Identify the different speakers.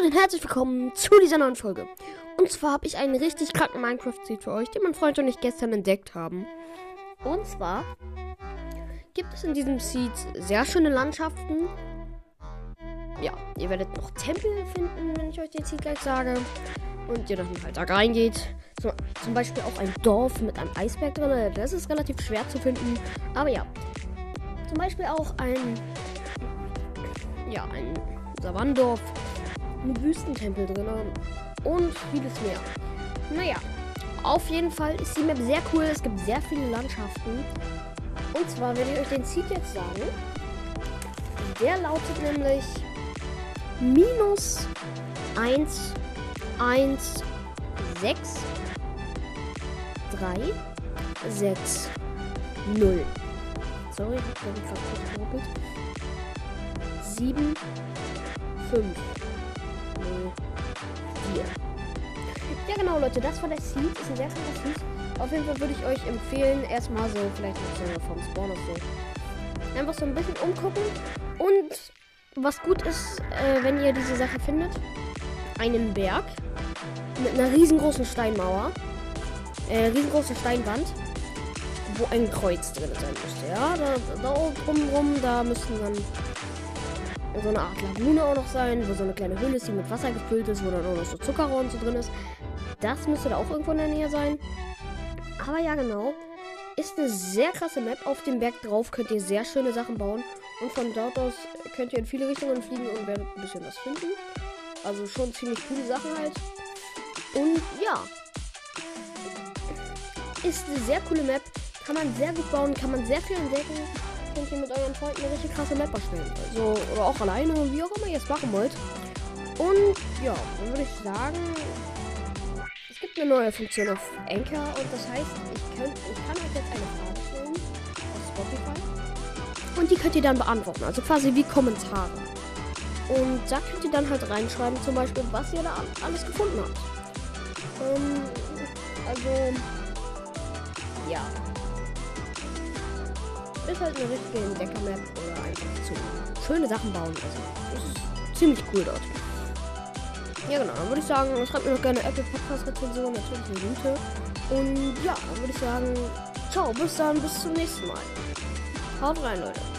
Speaker 1: Leute herzlich willkommen zu dieser neuen Folge. Und zwar habe ich einen richtig kranken Minecraft-Seed für euch, den mein Freund und ich gestern entdeckt haben. Und zwar gibt es in diesem Seed sehr schöne Landschaften. Ja, ihr werdet noch Tempel finden, wenn ich euch den Seed gleich sage. Und ihr dann halt da reingeht. So, zum Beispiel auch ein Dorf mit einem Eisberg drin. Das ist relativ schwer zu finden. Aber ja. Zum Beispiel auch ein. Ja, ein Savandorf ein Wüstentempel drin und vieles mehr. Naja, auf jeden Fall ist die Map sehr cool. Es gibt sehr viele Landschaften. Und zwar werde ich euch den Seed jetzt sagen. Der lautet nämlich minus 1, 1, 6, 3, 6, 0. Sorry, ich habe gerade kurz geruckelt. 7, 5. Hier. Ja genau Leute, das war der Seed. Ist ein sehr krasser Seed. Auf jeden Fall würde ich euch empfehlen, erstmal so, vielleicht so vom Spawn oder so. Einfach so ein bisschen umgucken. Und was gut ist, äh, wenn ihr diese Sache findet, einen Berg mit einer riesengroßen Steinmauer, äh, riesengroße Steinwand, wo ein Kreuz drin sein müsste. Ja, da, da drumherum, da müssten dann so eine Art Lagune auch noch sein, wo so eine kleine Höhle ist, die mit Wasser gefüllt ist, wo dann auch noch so Zuckerrohr und so drin ist. Das müsste da auch irgendwo in der Nähe sein. Aber ja, genau. Ist eine sehr krasse Map. Auf dem Berg drauf könnt ihr sehr schöne Sachen bauen. Und von dort aus könnt ihr in viele Richtungen fliegen und werdet ein bisschen was finden. Also schon ziemlich coole Sachen halt. Und ja. Ist eine sehr coole Map. Kann man sehr gut bauen, kann man sehr viel entdecken könnt ihr mit euren Freunden eine richtig krasse Map erstellen. Also, oder auch alleine, wie auch immer ihr es machen wollt. Und ja, dann würde ich sagen, es gibt eine neue Funktion auf Anchor und das heißt, ich, könnt, ich kann euch jetzt eine Frage stellen auf Spotify und die könnt ihr dann beantworten, also quasi wie Kommentare. Und da könnt ihr dann halt reinschreiben, zum Beispiel, was ihr da alles gefunden habt. Ähm, also, ja, ist halt eine richtige Entdecker-Map oder einfach zu schöne Sachen bauen. Also, ist ziemlich cool dort. Ja, genau. Dann würde ich sagen, schreibt mir noch gerne Apple Podcast-Rezension, natürlich eine gute. Und ja, dann würde ich sagen, ciao, bis dann, bis zum nächsten Mal. Haut rein, Leute.